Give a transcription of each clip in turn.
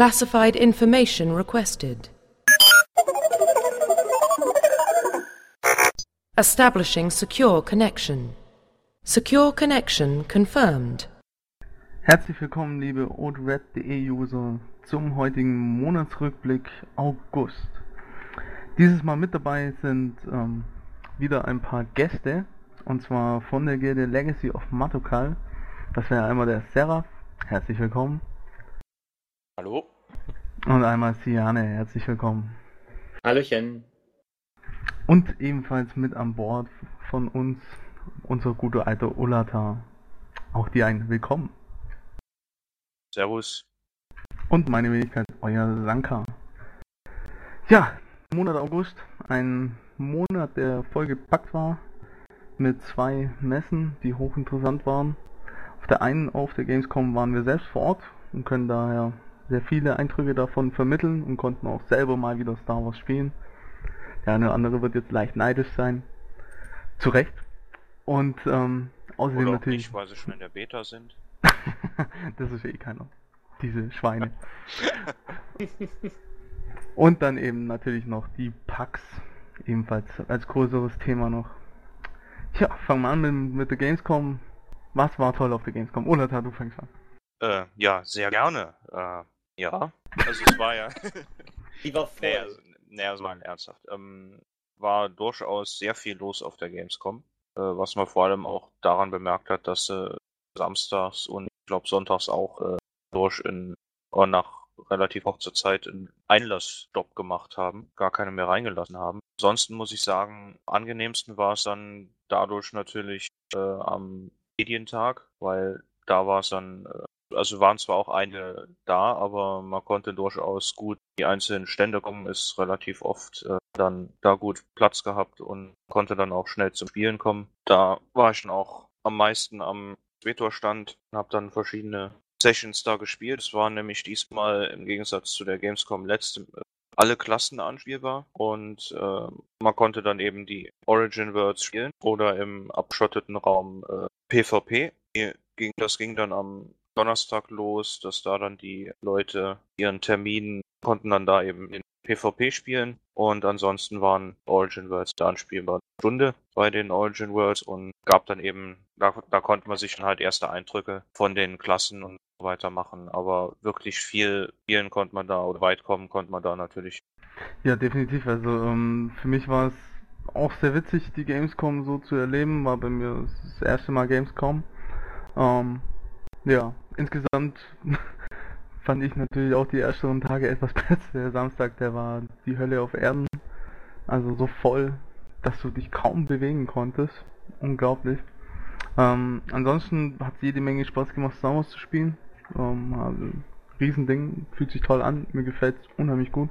Classified information requested. Establishing secure connection. Secure connection confirmed. Herzlich willkommen, liebe OldRed.de-User, zum heutigen Monatsrückblick August. Dieses Mal mit dabei sind ähm, wieder ein paar Gäste, und zwar von der Gilde Legacy of Matokal. Das wäre einmal der Seraph, herzlich willkommen. Hallo. Und einmal Siane, herzlich willkommen. Hallöchen. Und ebenfalls mit an Bord von uns unser guter alter Ulata. Auch dir ein Willkommen. Servus. Und meine Wenigkeit, euer Sanka. Ja, Monat August, ein Monat, der voll gepackt war mit zwei Messen, die hochinteressant waren. Auf der einen, auf der Gamescom, waren wir selbst vor Ort und können daher sehr viele Eindrücke davon vermitteln und konnten auch selber mal wieder Star Wars spielen. Der eine oder andere wird jetzt leicht neidisch sein. Zu Recht. Und ähm, außerdem Oder auch natürlich. nicht, weil sie schon in der Beta sind. das ist ja eh keiner. Diese Schweine. Und dann eben natürlich noch die Packs. Ebenfalls als größeres Thema noch. Tja, fangen wir an mit, mit der Gamescom. Was war toll auf der Gamescom? Olata, du fängst an. Äh, ja, sehr gerne. Äh, ja. Also es war ja. Die war voll. nee, also, nee, also mal ernsthaft. Ähm, war durchaus sehr viel los auf der Gamescom. Äh, was man vor allem auch daran bemerkt hat, dass äh, samstags und ich glaube sonntags auch äh, durch in oder nach relativ kurzer Zeit einen Einlassstopp gemacht haben, gar keine mehr reingelassen haben. Ansonsten muss ich sagen, angenehmsten war es dann dadurch natürlich äh, am Medientag, weil da war es dann, äh, also waren zwar auch einige da, aber man konnte durchaus gut die einzelnen Stände kommen, ist relativ oft äh, dann da gut Platz gehabt und konnte dann auch schnell zum Spielen kommen. Da war ich dann auch am meisten am Svetor-Stand und habe dann verschiedene Sessions da gespielt. Es waren nämlich diesmal im Gegensatz zu der Gamescom letzte äh, alle Klassen anspielbar und äh, man konnte dann eben die Origin Worlds spielen oder im abschotteten Raum äh, PvP. Das ging dann am Donnerstag los, dass da dann die Leute ihren Termin konnten dann da eben in PvP spielen und ansonsten waren Origin Worlds da anspielbar eine Stunde bei den Origin Worlds und gab dann eben, da, da konnte man sich dann halt erste Eindrücke von den Klassen und so weiter machen, aber wirklich viel spielen konnte man da oder weit kommen konnte man da natürlich. Ja, definitiv. Also ähm, für mich war es auch sehr witzig, die Gamescom so zu erleben. War bei mir das erste Mal Gamescom. Ähm, ja, insgesamt fand ich natürlich auch die ersten Tage etwas besser. Der Samstag, der war die Hölle auf Erden. Also so voll, dass du dich kaum bewegen konntest. Unglaublich. Ähm, ansonsten hat es jede Menge Spaß gemacht, Star Wars zu spielen. Ähm, also, Riesending, fühlt sich toll an, mir gefällt es unheimlich gut.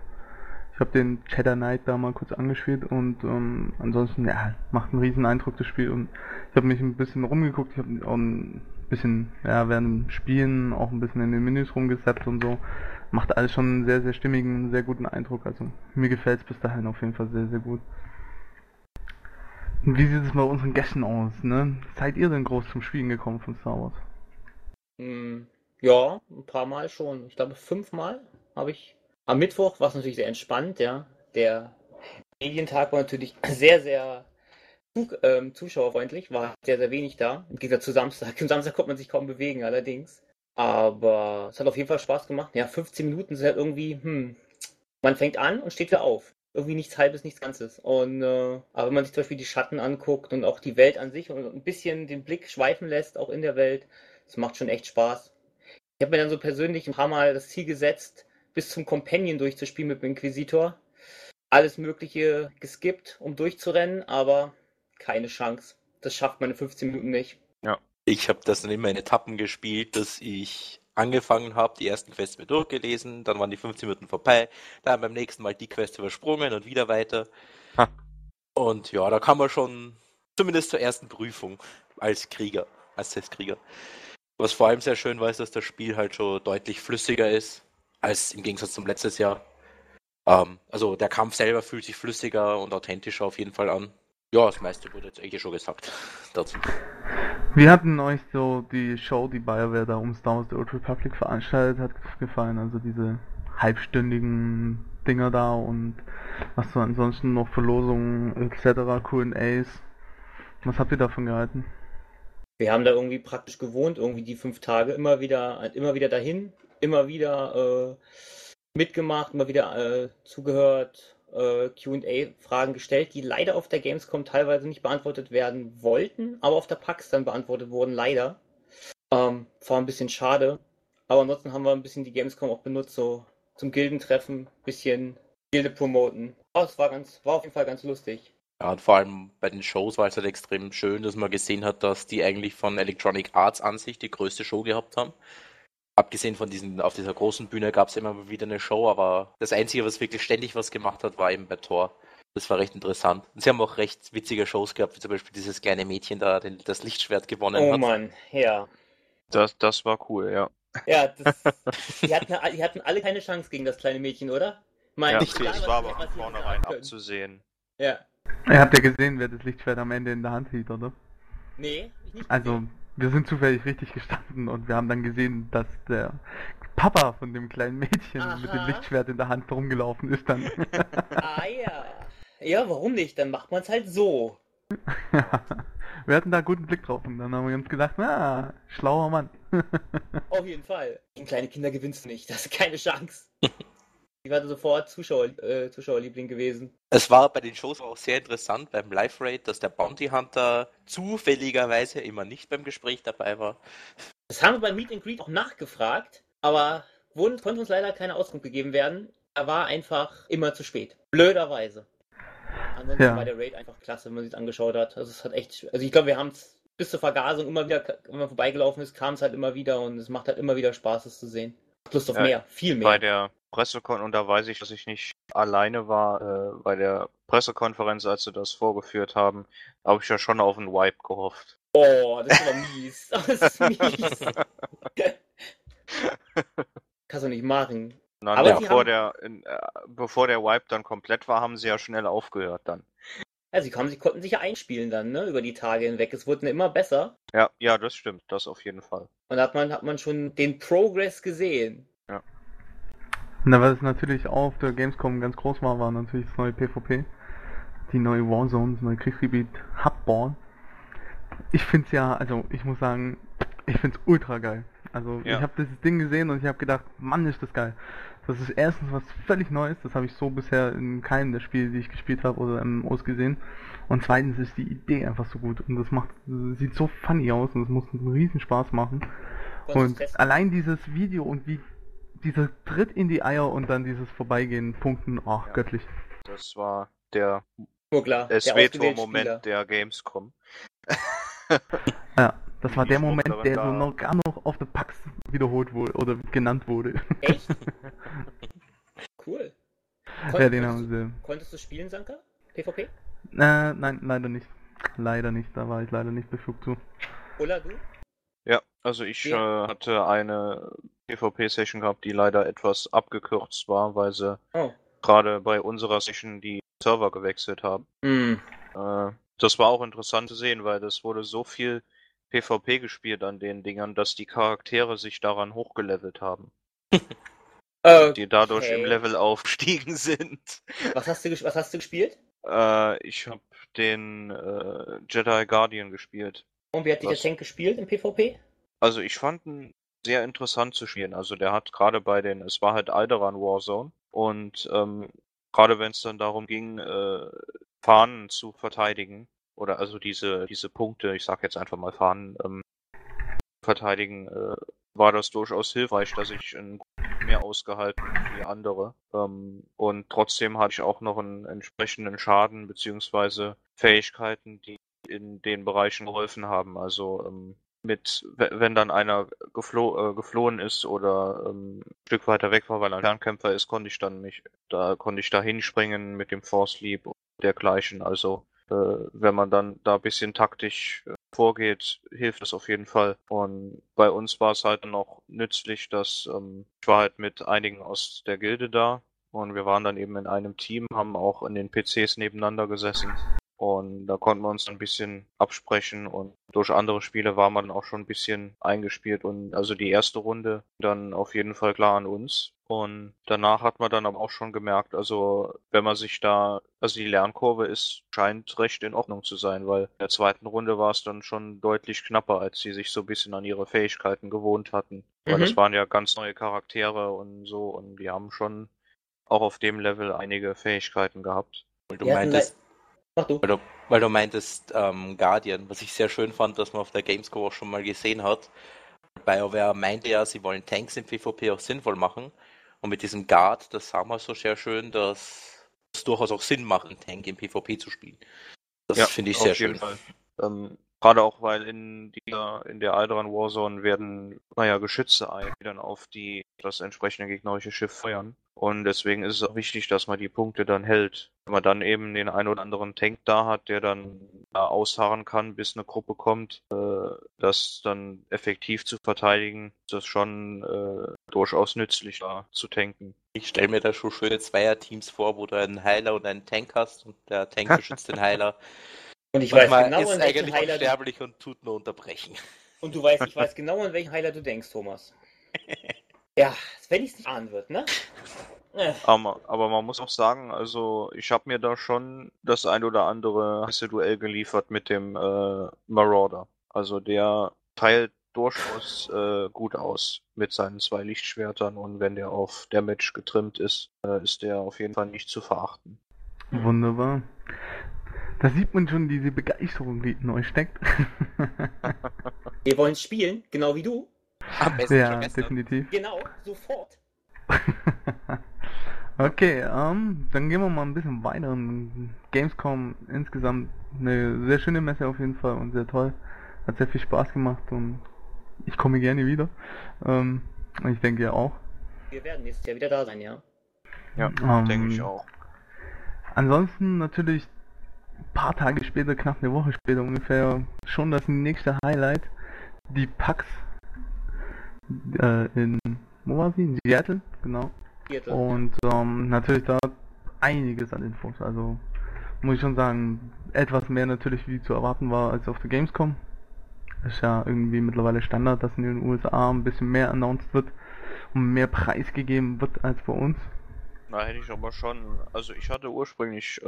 Ich habe den Cheddar Knight da mal kurz angespielt und ähm, ansonsten, ja, macht einen riesen Eindruck das Spiel und ich habe mich ein bisschen rumgeguckt, ich habe ein bisschen, ja, während Spielen auch ein bisschen in den Menüs rumgesappt und so. Macht alles schon einen sehr, sehr stimmigen, sehr guten Eindruck. Also mir gefällt es bis dahin auf jeden Fall sehr, sehr gut. Wie sieht es bei unseren Gästen aus, ne? Seid ihr denn groß zum Spielen gekommen von Star Wars? Hm, ja, ein paar Mal schon. Ich glaube, fünfmal habe ich. Am Mittwoch war es natürlich sehr entspannt, ja. Der Medientag war natürlich sehr, sehr ähm, zuschauerfreundlich, war sehr, sehr wenig da. Im Gegensatz zu Samstag. Am Samstag konnte man sich kaum bewegen, allerdings. Aber es hat auf jeden Fall Spaß gemacht. Ja, 15 Minuten sind halt irgendwie, hm, man fängt an und steht wieder auf. Irgendwie nichts Halbes, nichts Ganzes. Und äh, aber wenn man sich zum Beispiel die Schatten anguckt und auch die Welt an sich und ein bisschen den Blick schweifen lässt, auch in der Welt, das macht schon echt Spaß. Ich habe mir dann so persönlich ein paar Mal das Ziel gesetzt, bis zum Companion durchzuspielen mit dem Inquisitor. Alles Mögliche geskippt, um durchzurennen, aber keine Chance. Das schafft man in 15 Minuten nicht. Ich habe das dann immer in Etappen gespielt, dass ich angefangen habe, die ersten Quests mir durchgelesen, dann waren die 15 Minuten vorbei, dann beim nächsten Mal die Quest übersprungen und wieder weiter. Ha. Und ja, da kann man schon zumindest zur ersten Prüfung als Krieger, als Testkrieger. Was vor allem sehr schön war, ist, dass das Spiel halt schon deutlich flüssiger ist, als im Gegensatz zum letztes Jahr. Ähm, also der Kampf selber fühlt sich flüssiger und authentischer auf jeden Fall an. Ja, das meiste wurde jetzt eigentlich schon gesagt dazu. Wie hat denn euch so die Show, die BioWare da um Star Wars The Old Republic veranstaltet hat, gefallen? Also diese halbstündigen Dinger da und was so ansonsten noch Verlosungen etc., Q&As. Was habt ihr davon gehalten? Wir haben da irgendwie praktisch gewohnt, irgendwie die fünf Tage immer wieder, immer wieder dahin, immer wieder äh, mitgemacht, immer wieder äh, zugehört, äh, QA-Fragen gestellt, die leider auf der Gamescom teilweise nicht beantwortet werden wollten, aber auf der PAX dann beantwortet wurden, leider. Ähm, war ein bisschen schade. Aber ansonsten haben wir ein bisschen die Gamescom auch benutzt, so zum Gildentreffen, bisschen Gilde promoten. Aber es war ganz, war auf jeden Fall ganz lustig. Ja, und vor allem bei den Shows war es halt extrem schön, dass man gesehen hat, dass die eigentlich von Electronic Arts an sich die größte Show gehabt haben. Abgesehen von diesen, auf dieser großen Bühne gab es immer wieder eine Show, aber das Einzige, was wirklich ständig was gemacht hat, war eben bei Thor. Das war recht interessant. Und sie haben auch recht witzige Shows gehabt, wie zum Beispiel dieses kleine Mädchen da, den, das Lichtschwert gewonnen Oh hat. Mann, ja. Das, das war cool, ja. Ja, das, die, hatten, die hatten alle keine Chance gegen das kleine Mädchen, oder? Mein, ja egal, das war aber von vornherein abzusehen. Ja. Ihr habt ja gesehen, wer das Lichtschwert am Ende in der Hand hielt, oder? Nee, ich nicht. Also, wir sind zufällig richtig gestanden und wir haben dann gesehen, dass der Papa von dem kleinen Mädchen mit dem Aha. Lichtschwert in der Hand rumgelaufen ist dann. Ah ja. Ja, warum nicht? Dann macht man es halt so. wir hatten da einen guten Blick drauf und dann haben wir uns gedacht, na, schlauer Mann. Auf jeden Fall. Gegen kleine Kinder gewinnst du nicht. Das ist keine Chance. Ich war sofort Zuschauer, äh, Zuschauerliebling gewesen. Es war bei den Shows auch sehr interessant beim Live Raid, dass der Bounty Hunter zufälligerweise immer nicht beim Gespräch dabei war. Das haben wir beim Meet and Greet auch nachgefragt, aber wurden, konnte uns leider keine Auskunft gegeben werden. Er war einfach immer zu spät. Blöderweise. Ansonsten Ja. war der Raid einfach klasse, wenn man sich angeschaut hat. Also es hat echt, also ich glaube, wir haben es bis zur Vergasung immer wieder, wenn man vorbeigelaufen ist, kam es halt immer wieder und es macht halt immer wieder Spaß, es zu sehen. Lust auf Ja, mehr, viel mehr. Bei der Pressekon, und da weiß ich, dass ich nicht alleine war, äh, bei der Pressekonferenz, als sie das vorgeführt haben, habe ich ja schon auf einen Wipe gehofft. Oh, das ist aber mies. Das ist mies. Kannst du nicht machen. Dann, Aber bevor, haben- der, in, äh, bevor der Wipe dann komplett war, haben sie ja schnell aufgehört dann. Ja, sie, kamen, sie konnten sich ja einspielen dann, ne, über die Tage hinweg. Es wurde immer besser. Ja, ja, das stimmt, das auf jeden Fall. Und da hat man, hat man schon den Progress gesehen. Na, was natürlich auch auf der Gamescom ganz groß war, war natürlich das neue PvP. Die neue Warzone, das neue Kriegsgebiet Hubborn. Ich find's ja, also ich muss sagen, ich find's ultra geil. Also Ja. ich habe dieses Ding gesehen und ich habe gedacht, Mann, ist das geil. Das ist erstens was völlig Neues, das habe ich so bisher in keinem der Spiele, die ich gespielt habe oder MMOs gesehen. Und zweitens ist die Idee einfach so gut und das macht, sieht so funny aus und es muss einen riesen Spaß machen. Und allein dieses Video und wie dieser Tritt in die Eier und dann dieses Vorbeigehen, Punkten, ach, Ja. göttlich. Das war der klar, der. Esveto-Moment der Gamescom. Ja, das war der Moment, der so noch gar noch auf der PAX wiederholt wurde oder genannt wurde. Echt? Cool. ja, den haben sie. konntest du spielen, Sanka? PvP? Äh, nein, leider nicht. Leider nicht, da war ich leider nicht befugt zu. Oder du? Ja, also ich Ja. äh, hatte eine PvP-Session gehabt, die leider etwas abgekürzt war, weil sie Oh. gerade bei unserer Session die Server gewechselt haben. Hm. Äh, das war auch interessant zu sehen, weil es wurde so viel PvP gespielt an den Dingern, dass die Charaktere sich daran hochgelevelt haben, Äh, die dadurch im Okay. Level aufgestiegen sind. was, hast du, was hast du gespielt? Äh, ich habe den äh, Jedi Guardian gespielt. Und wie hat dich Was? der Tank gespielt im PvP? Also ich fand ihn sehr interessant zu spielen. Also der hat gerade bei den, es war halt Alderan Warzone und ähm, gerade wenn es dann darum ging, äh, Fahnen zu verteidigen oder also diese diese Punkte, ich sag jetzt einfach mal Fahnen ähm, verteidigen, äh, war das durchaus hilfreich, dass ich ein mehr ausgehalten wie andere. Ähm, und trotzdem hatte ich auch noch einen entsprechenden Schaden beziehungsweise Fähigkeiten, die in den Bereichen geholfen haben. Also ähm, mit, we- wenn dann einer geflo äh, geflohen ist oder ähm, ein Stück weiter weg war, weil er ein Fernkämpfer ist, konnte ich dann mich, da konnte ich da hinspringen mit dem Force Leap und dergleichen. Also äh, wenn man dann da ein bisschen taktisch äh, vorgeht, hilft das auf jeden Fall. Und bei uns war es halt noch nützlich, dass ähm, ich war halt mit einigen aus der Gilde da und wir waren dann eben in einem Team, haben auch in den PCs nebeneinander gesessen Und da konnten wir uns ein bisschen absprechen und durch andere Spiele war man auch schon ein bisschen eingespielt und also die erste Runde dann auf jeden Fall klar an uns. Und danach hat man dann aber auch schon gemerkt, also wenn man sich da, also die Lernkurve ist, scheint recht in Ordnung zu sein, weil in der zweiten Runde war es dann schon deutlich knapper, als sie sich so ein bisschen an ihre Fähigkeiten gewohnt hatten. Weil Mhm. das waren ja ganz neue Charaktere und so und die haben schon auch auf dem Level einige Fähigkeiten gehabt. Weil du Wir meintest, Mach du. weil du, weil du meintest ähm, Guardian, was ich sehr schön fand, dass man auf der Gamescom auch schon mal gesehen hat. BioWare meinte ja, sie wollen Tanks im PvP auch sinnvoll machen. Und mit diesem Guard, das sah man so sehr schön, dass es durchaus auch Sinn macht, einen Tank im PvP zu spielen. Das finde ich auf sehr jeden schön. Fall. Ähm, Gerade auch, weil in dieser, in der Alderan Warzone werden, naja, Geschütze ein, die dann auf die, das entsprechende gegnerische Schiff feuern. Und deswegen ist es auch wichtig, dass man die Punkte dann hält. Wenn man dann eben den ein oder anderen Tank da hat, der dann da ausharren kann, bis eine Gruppe kommt, äh, das dann effektiv zu verteidigen, ist das schon äh, durchaus nützlich, da zu tanken. Ich stelle mir da schon schöne Zweierteams vor, wo du einen Heiler und einen Tank hast und der Tank beschützt den Heiler. Und ich weiß Manchmal genau, ist an welchen eigentlich Heiler du, unsterblich und tut nur unterbrechen. und du weißt, ich weiß genau, an welchen Heiler du denkst, Thomas. Ja, wenn ich es nicht ahnen wird, ne? Äh, Aber, aber man muss auch sagen, also ich habe mir da schon das ein oder andere heiße Duell geliefert mit dem äh, Marauder. Also der teilt durchaus äh, gut aus mit seinen zwei Lichtschwertern und wenn der auf Damage getrimmt ist, äh, ist der auf jeden Fall nicht zu verachten. Wunderbar. Da sieht man schon diese Begeisterung, die in euch steckt. wir wollen spielen, genau wie du. Am besten ja, definitiv. Genau, sofort. okay, ähm, dann gehen wir mal ein bisschen weiter. Gamescom insgesamt eine sehr schöne Messe auf jeden Fall und sehr toll. Hat sehr viel Spaß gemacht und ich komme gerne wieder. Ähm, und ich denke ihr auch. Wir werden nächstes Jahr wieder da sein, ja. Ja, Ähm, denke ich auch. Ansonsten natürlich ein paar Tage später, knapp eine Woche später ungefähr, schon das nächste Highlight. Die PAX äh, in, wo war sie? In Seattle, genau. Vierte. Und ähm, natürlich da einiges an Infos. Also muss ich schon sagen, etwas mehr natürlich wie zu erwarten war als auf der Gamescom. Ist ja irgendwie mittlerweile Standard, dass in den USA ein bisschen mehr announced wird und mehr preisgegeben wird als bei uns. Na, hätte ich aber schon, also ich hatte ursprünglich äh,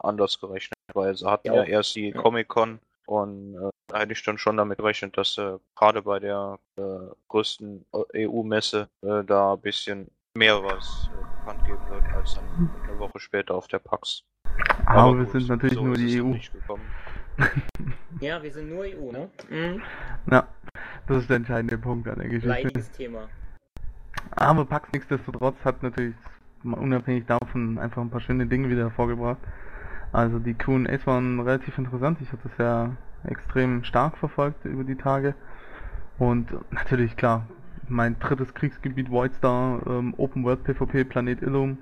anders gerechnet, weil sie hatten Ja. ja erst die Comic-Con und äh, da hätte ich dann schon damit gerechnet, dass äh, gerade bei der äh, größten äh, EU-Messe äh, da ein bisschen mehr was äh, bekannt geben wird als dann eine Woche später auf der PAX. Aber, wir gut, sind natürlich so nur die E EU. gekommen. Ja, wir sind nur EU, ne? Mhm. Ja, das ist der entscheidende Punkt an der Geschichte. Leidiges Thema. Aber PAX nichtsdestotrotz hat natürlich mal unabhängig davon einfach ein paar schöne Dinge wieder hervorgebracht. Also die Q&As waren relativ interessant. Ich habe das ja extrem stark verfolgt über die Tage. Und natürlich klar, mein drittes Kriegsgebiet Voidstar, ähm, Open World PvP Planet Illum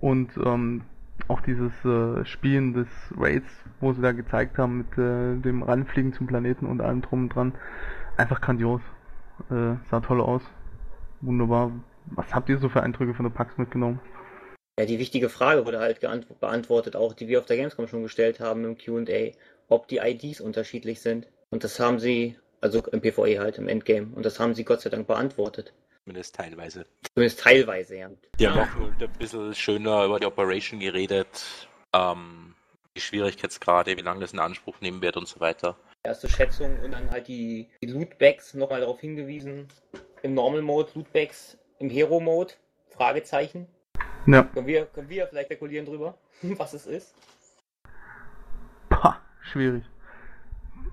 und ähm, auch dieses äh, Spielen des Raids, wo sie da gezeigt haben mit äh, dem Ranfliegen zum Planeten und allem drum und dran. Einfach grandios. Äh, sah toll aus. Wunderbar. Was habt ihr so für Eindrücke von der PAX mitgenommen? Ja, die wichtige Frage wurde halt beantwortet, auch die wir auf der Gamescom schon gestellt haben im Q&A, ob die IDs unterschiedlich sind. Und das haben sie, also im PvE halt, im Endgame. Und das haben sie Gott sei Dank beantwortet. Zumindest teilweise. Zumindest teilweise, ja. Die haben auch ein bisschen schöner über die Operation geredet, ähm, die Schwierigkeitsgrade, wie lange das in Anspruch nehmen wird und so weiter. Erste Schätzung und dann halt die, die Lootbags nochmal darauf hingewiesen. Im Normal Mode Lootbags, im Hero Mode, Fragezeichen. Ja, Können wir, können wir vielleicht spekulieren drüber, was es ist? pah, schwierig.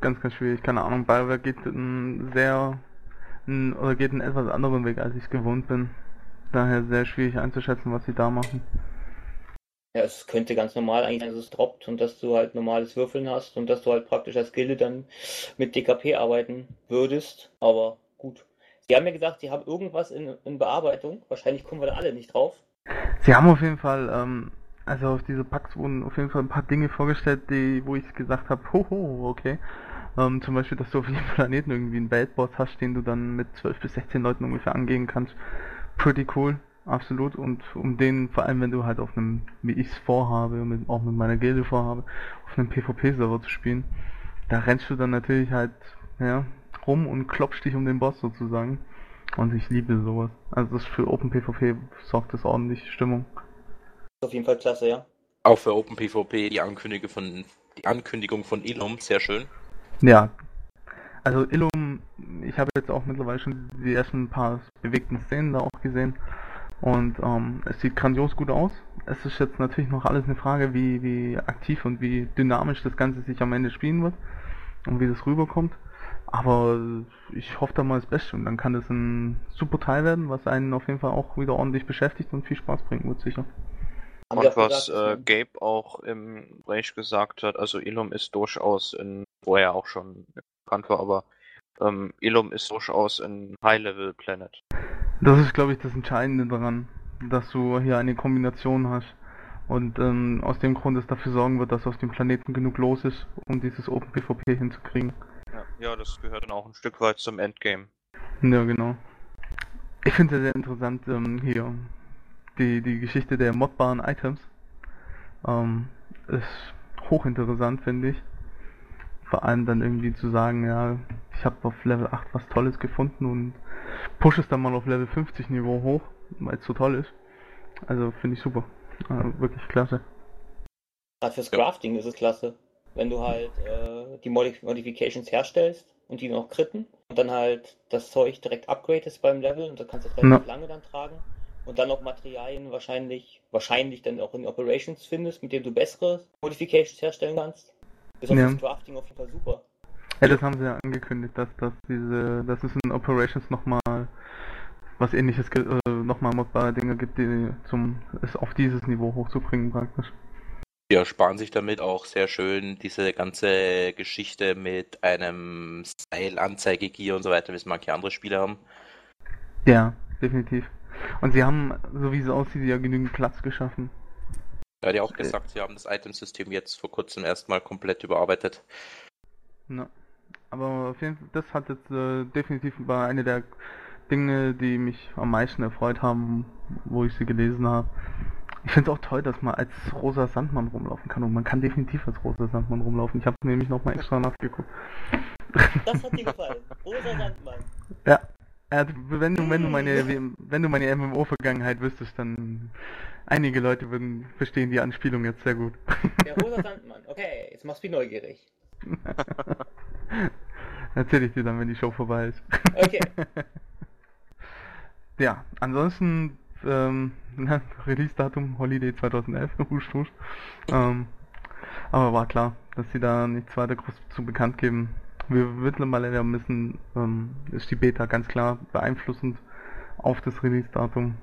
Ganz, ganz schwierig. Keine Ahnung. BioWare geht einen sehr, einen, oder geht einen etwas anderen Weg, als ich es gewohnt bin. Daher sehr schwierig einzuschätzen, was sie da machen. Ja, es könnte ganz normal eigentlich sein, dass es droppt und dass du halt normales Würfeln hast und dass du halt praktisch als Gilde dann mit DKP arbeiten würdest. Aber gut. Sie haben ja gesagt, sie haben irgendwas in, in Bearbeitung. Wahrscheinlich kommen wir da alle nicht drauf. Sie haben auf jeden Fall, ähm, also auf diese Packs wurden auf jeden Fall ein paar Dinge vorgestellt, die, wo ich gesagt habe, hoho, okay. Ähm, zum Beispiel, dass du auf jedem Planeten irgendwie einen Weltboss hast, den du dann mit 12 bis 16 Leuten ungefähr angehen kannst. Pretty cool. absolut. Und um den, vor allem wenn du halt auf einem, wie ich es vorhabe, mit, auch mit meiner Gilde vorhabe, auf einem PvP-Server zu spielen, da rennst du dann natürlich halt, ja, rum und klopfst dich um den Boss sozusagen. Und ich liebe sowas. Also das für Open PvP sorgt das ordentlich Stimmung. Ist auf jeden Fall klasse, ja. Auch für OpenPvP die Ankündigung von die Ankündigung von Ilum, sehr schön. Ja. Also Illum, ich habe jetzt auch mittlerweile schon die ersten paar bewegten Szenen da auch gesehen. Und ähm, es sieht grandios gut aus. Es ist jetzt natürlich noch alles eine Frage, wie, wie aktiv und wie dynamisch das Ganze sich am Ende spielen wird und wie das rüberkommt. Aber ich hoffe da mal das Beste und dann kann das ein super Teil werden, was einen auf jeden Fall auch wieder ordentlich beschäftigt und viel Spaß bringen wird, sicher. Haben Und was gesagt, äh, dass- Gabe auch im Gespräch gesagt hat, also Ilum ist durchaus in, vorher auch schon bekannt war, aber ähm, Ilum ist durchaus ein High-Level-Planet. Das ist, glaube ich, das Entscheidende daran, dass du hier eine Kombination hast und ähm, aus dem Grund es dafür sorgen wird, dass auf dem Planeten genug los ist, um dieses Open PvP hinzukriegen. Ja, ja, das gehört dann auch ein Stück weit zum Endgame. Ja, genau. Ich finde es sehr interessant ähm, hier die, die Geschichte der modbaren Items. Ähm, ist hochinteressant, finde ich. Vor allem dann irgendwie zu sagen, ja, ich habe auf Level 8 was Tolles gefunden und push es dann mal auf Level 50 Niveau hoch, weil es so toll ist. Also finde ich super. Äh, wirklich klasse. Gerade fürs Crafting ist es klasse. Wenn du halt äh, die Modif Modifications herstellst und die noch kritten und dann halt das Zeug direkt upgradest beim Level und das kannst du relativ lange dann tragen und dann noch Materialien wahrscheinlich, wahrscheinlich dann auch in Operations findest, mit denen du bessere Modifications herstellen kannst. Ist auch Ja. fürs Crafting auf jeden Fall super. Ja, das haben sie ja angekündigt, dass, dass diese, dass es in Operations nochmal was ähnliches, ge- äh, nochmal modbare Dinge gibt, die zum, es auf dieses Niveau hochzubringen praktisch. Die ersparen sich damit auch sehr schön diese ganze Geschichte mit einem Style-Anzeigegier und so weiter, wie es manche andere Spiele haben. Ja, definitiv. Und sie haben, so wie es aussieht, ja genügend Platz geschaffen. Hat ja auch gesagt, sie haben das Itemsystem jetzt vor kurzem erstmal komplett überarbeitet. Ja. Aber auf jeden Fall, das hat jetzt äh, definitiv war eine der Dinge, die mich am meisten erfreut haben, wo ich sie gelesen habe. Ich finde es auch toll, dass man als rosa Sandmann rumlaufen kann und man kann definitiv als rosa Sandmann rumlaufen. Ich habe nämlich nochmal extra nachgeguckt. Das hat dir gefallen. Rosa Sandmann. Ja. Ja, wenn du, wenn du meine, wenn du meine MMO-Vergangenheit wüsstest, dann einige Leute würden verstehen die Anspielung jetzt sehr gut. Der rosa Sandmann. Okay, jetzt machst du mich neugierig. Erzähl ich dir dann, wenn die Show vorbei ist. Okay. Ja, ansonsten ähm, Release-Datum Holiday 2011, husch, husch. Ähm, aber war klar, dass sie da nichts weiter groß zu bekannt geben. Wir mittlerweile ja müssen, ähm, ist die Beta ganz klar beeinflussend auf das Release-Datum,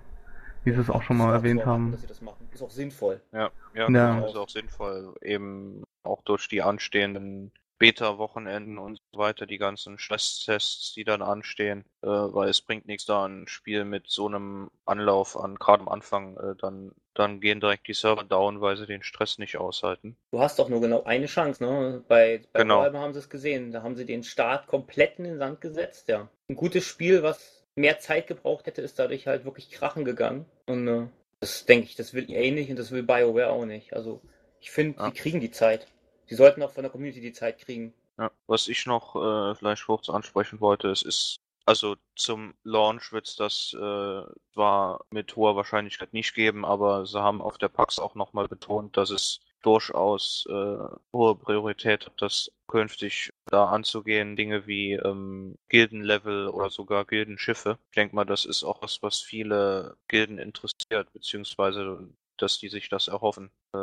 wie sie es auch schon mal erwähnt erwarten, haben. Dass sie das machen. Ist auch sinnvoll. Ja, ja, Ja. genau, ist auch sinnvoll, eben auch durch die anstehenden Beta-Wochenenden und so weiter, die ganzen Stresstests, die dann anstehen, äh, weil es bringt nichts da, ein Spiel mit so einem Anlauf an, gerade am Anfang, äh, dann, dann gehen direkt die Server down, weil sie den Stress nicht aushalten. Du hast doch nur genau eine Chance, ne? Bei, bei Genau. Valve haben sie es gesehen. Da haben sie den Start komplett in den Sand gesetzt, ja. Ein gutes Spiel, was mehr Zeit gebraucht hätte, ist dadurch halt wirklich krachen gegangen. Und äh, das denke ich, das will EA nicht und das will BioWare auch nicht. Also ich finde, Ja. die kriegen die Zeit. Die sollten auch von der Community die Zeit kriegen. Ja, was ich noch äh, vielleicht kurz ansprechen wollte, es ist, also zum Launch wird es das äh, zwar mit hoher Wahrscheinlichkeit nicht geben, aber sie haben auf der PAX auch nochmal betont, dass es durchaus äh, hohe Priorität hat, das künftig da anzugehen, Dinge wie ähm, Gildenlevel oder sogar Gildenschiffe. Ich denke mal, das ist auch was, was viele Gilden interessiert, beziehungsweise dass die sich das erhoffen, äh,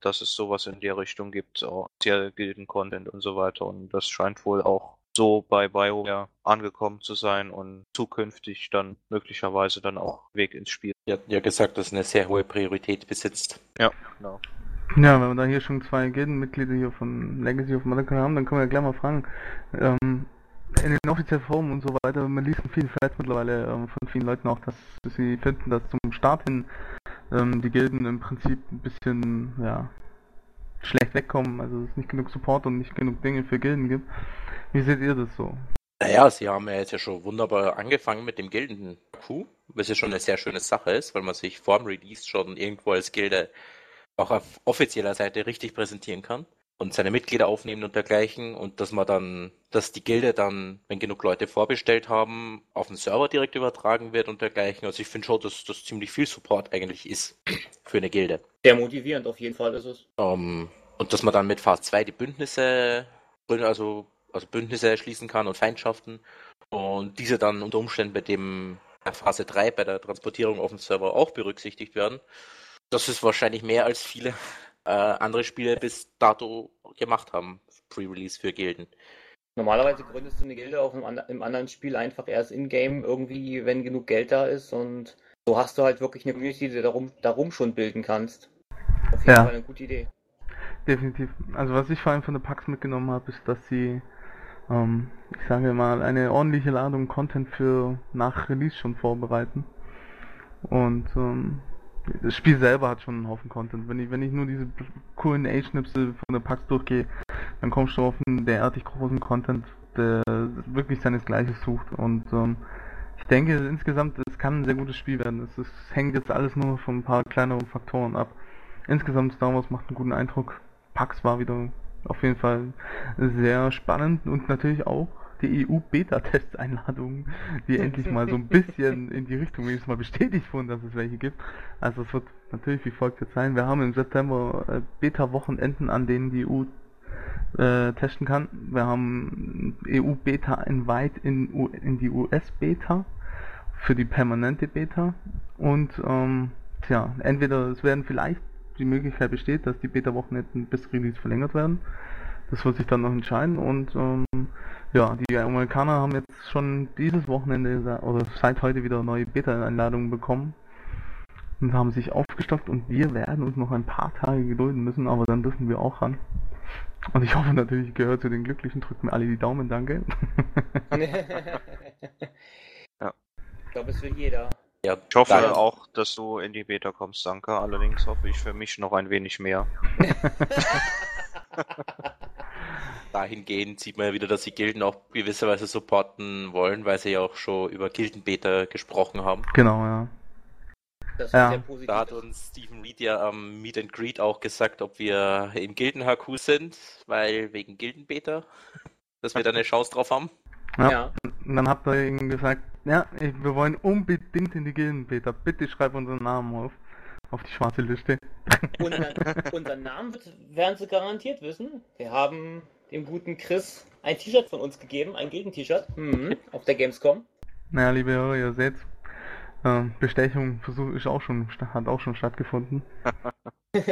dass es sowas in der Richtung gibt, auch sehr Gilden-Content und so weiter. Und das scheint wohl auch so bei BioWare angekommen zu sein und zukünftig dann möglicherweise dann auch Weg ins Spiel. Die hatten ja gesagt, dass es eine sehr hohe Priorität besitzt. Ja, genau. Ja, wenn wir da hier schon zwei Gildenmitglieder hier von Legacy of Mothercon haben, dann können wir ja gleich mal fragen. Ähm, in den offiziellen Foren und so weiter, man liest in vielen Threads mittlerweile ähm, von vielen Leuten auch, dass sie finden, dass zum Start hin ähm, die Gilden im Prinzip ein bisschen, ja, schlecht wegkommen, also es nicht genug Support und nicht genug Dinge für Gilden gibt. Wie seht ihr das so? Naja, sie haben ja jetzt ja schon wunderbar angefangen mit dem Gilden-Coup, was ja schon eine sehr schöne Sache ist, weil man sich vorm Release schon irgendwo als Gilde auch auf offizieller Seite richtig präsentieren kann und seine Mitglieder aufnehmen und dergleichen und dass man dann, dass die Gilde dann, wenn genug Leute vorbestellt haben, auf den Server direkt übertragen wird und dergleichen. Also ich finde schon, dass das ziemlich viel Support eigentlich ist für eine Gilde. Sehr motivierend, auf jeden Fall ist es. Um, ähm, und dass man dann mit Phase 2 die Bündnisse, also, also Bündnisse schließen kann und Feindschaften und diese dann unter Umständen bei dem Phase 3 bei der Transportierung auf dem Server auch berücksichtigt werden. Das ist wahrscheinlich mehr als viele äh, andere Spiele bis dato gemacht haben, Pre-Release für Gilden. Normalerweise gründest du eine Gilde auch im, im anderen Spiel einfach erst in-game irgendwie, wenn genug Geld da ist und so hast du halt wirklich eine Community, die du darum, darum schon bilden kannst. Auf jeden ja. Fall eine gute Idee. Definitiv. Also was ich vor allem von der PAX mitgenommen habe, ist, dass sie, ähm, ich sage mal, eine ordentliche Ladung Content für nach Release schon vorbereiten. Und ähm, das Spiel selber hat schon einen Haufen Content. Wenn ich, wenn ich nur diese coolen A-Schnipsel von der PAX durchgehe, dann kommst du auf einen derartig großen Content, der wirklich seinesgleiches sucht. Und ähm, ich denke insgesamt, es kann ein sehr gutes Spiel werden. Es, es hängt jetzt alles nur von ein paar kleineren Faktoren ab. Insgesamt Star Wars macht einen guten Eindruck. PAX war wieder auf jeden Fall sehr spannend und natürlich auch die EU-Beta-Test-Einladungen, die endlich mal so ein bisschen in die Richtung wenigstens mal bestätigt wurden, dass es welche gibt. Also es wird natürlich wie folgt jetzt sein. Wir haben im September äh, Beta-Wochenenden, an denen die EU äh, testen kann. Wir haben EU-Beta-Invite in, in die US-Beta für die permanente Beta und ähm, tja, entweder es werden vielleicht die Möglichkeit besteht, dass die Beta-Wochenenden bis Release verlängert werden. Das wird sich dann noch entscheiden und ähm, ja, die Amerikaner haben jetzt schon dieses Wochenende oder seit heute wieder neue Beta-Einladungen bekommen und haben sich aufgestockt und wir werden uns noch ein paar Tage gedulden müssen, aber dann dürfen wir auch ran. Und ich hoffe natürlich, ich gehöre zu den Glücklichen, drückt mir alle die Daumen, danke. ja. Ich glaube, es will jeder. Ja, ich hoffe danke. auch, dass du in die Beta kommst, danke. Allerdings hoffe ich für mich noch ein wenig mehr. dahingehend sieht man ja wieder, dass die Gilden auch gewisserweise supporten wollen, weil sie ja auch schon über Gildenbeta gesprochen haben. Genau, ja. Das ja. Da hat uns Stephen Reed ja am Meet and Greet auch gesagt, ob wir im Gilden-HQ sind, weil wegen Gildenbeta, dass wir da eine Chance drauf haben. Ja. ja. Und dann habt ihr ihm gesagt, ja, wir wollen unbedingt in die Gildenbeta. Bitte schreib unseren Namen auf. Auf die schwarze Liste. Unser, unseren Namen werden sie garantiert wissen. Wir haben dem guten Chris ein T-Shirt von uns gegeben, ein Gegen-T-Shirt, mhm, auf der Gamescom. Naja, liebe Hörer, ihr seht, äh, Bestechung Versuch ist auch schon, hat auch schon stattgefunden.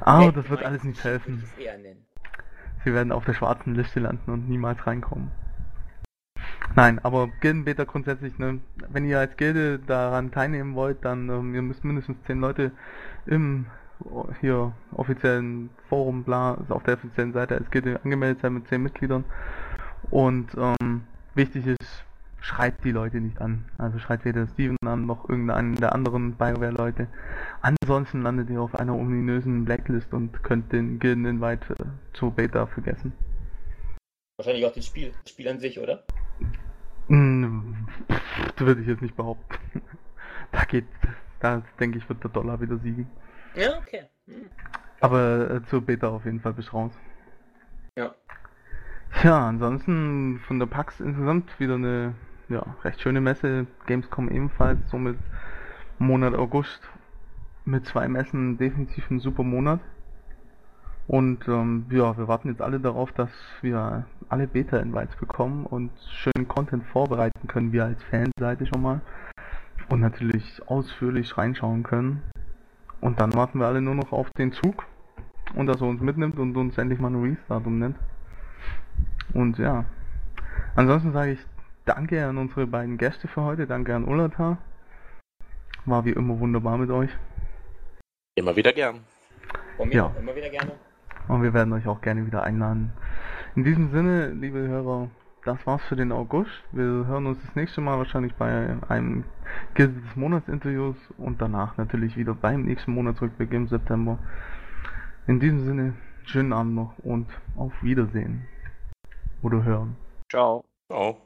Aber das wird alles nicht helfen. Sie werden auf der schwarzen Liste landen und niemals reinkommen. Nein, aber Gildenbeta grundsätzlich, ne, wenn ihr als Gilde daran teilnehmen wollt, dann ähm, ihr müsst mindestens 10 Leute im hier offiziellen Forum, bla, also auf der offiziellen Seite als Gilde angemeldet sein mit 10 Mitgliedern. Und ähm, wichtig ist, schreibt die Leute nicht an. Also schreibt weder Steven an noch irgendeinen der anderen BioWare-Leute. Ansonsten landet ihr auf einer ominösen Blacklist und könnt den Gilden-Invite äh, zur Beta vergessen. Wahrscheinlich auch das Spiel, das Spiel an sich, oder? Hm, das würde ich jetzt nicht behaupten. da geht, da denke ich, wird der Dollar wieder siegen. Ja, okay. Hm. Aber äh, zur Beta auf jeden Fall bis raus. Ja. Ja, ansonsten von der PAX insgesamt wieder eine ja, recht schöne Messe. Gamescom ebenfalls, somit Monat August mit zwei Messen definitiv ein super Monat. Und ähm, ja, wir warten jetzt alle darauf, dass wir alle Beta-Invites bekommen und schönen Content vorbereiten können, wir als Fanseite schon mal. Und natürlich ausführlich reinschauen können. Und dann warten wir alle nur noch auf den Zug und dass er uns mitnimmt und uns endlich mal ein Restart umnennt. Und ja, ansonsten sage ich danke an unsere beiden Gäste für heute, danke an Ulata. War wie immer wunderbar mit euch. Immer wieder gern. Von mir ja. immer wieder gerne. Und wir werden euch auch gerne wieder einladen. In diesem Sinne, liebe Hörer, das war's für den August. Wir hören uns das nächste Mal wahrscheinlich bei einem Gilde des Monats Interviews und danach natürlich wieder beim nächsten Monatsrückblick im September. In diesem Sinne, schönen Abend noch und auf Wiedersehen. Oder hören. Ciao. Ciao.